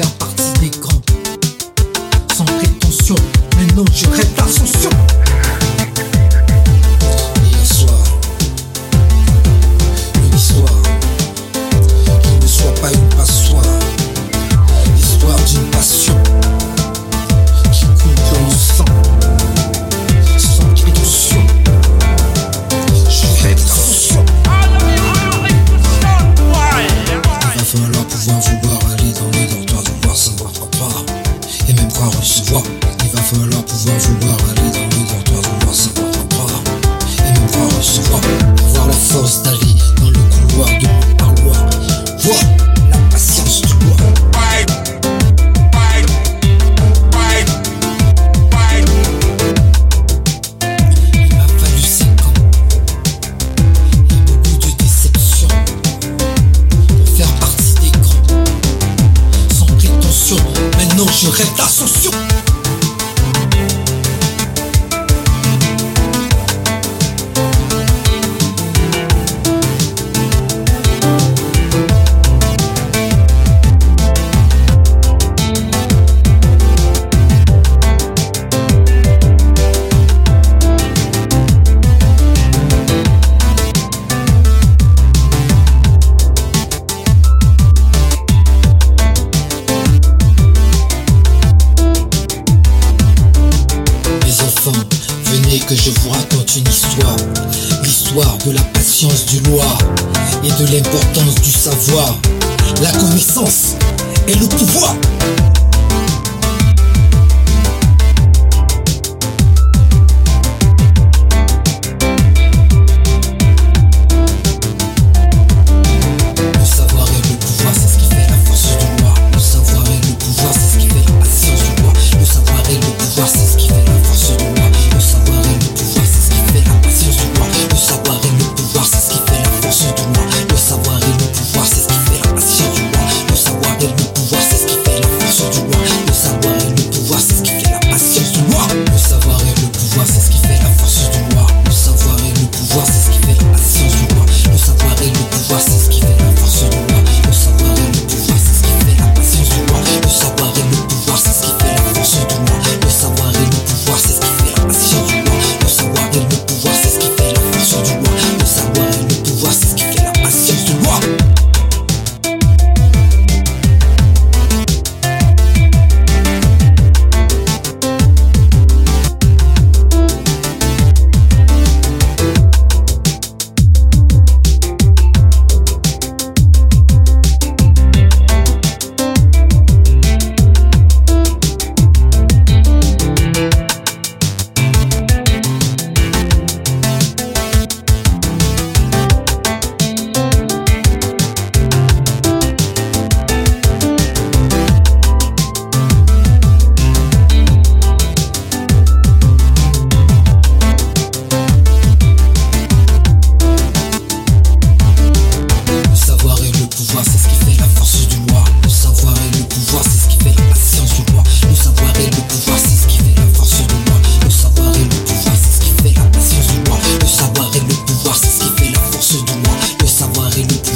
faire partie des grands. Sans prétention, maintenant je rêve d'ascension. Hier soir, une histoire qui ne soit pas une passoire, l'histoire d'une passion qui coule dans mon sang. Sans prétention, je rêve d'ascension. Il va falloir pouvoir vous falloir pouvoir vouloir aller dans le comptoir, vouloir savoir reprendre et me voir recevoir, avoir la force d'aller dans le couloir de mon parloir, voir la patience du bois. Il m'a fallu 5 ans et beaucoup de déceptions pour faire partie des grands, sans prétention. Maintenant je rêve d'ascension. que je vous raconte une histoire. L'histoire de la patience du loi, et de l'importance du savoir. La connaissance et le pouvoir. You.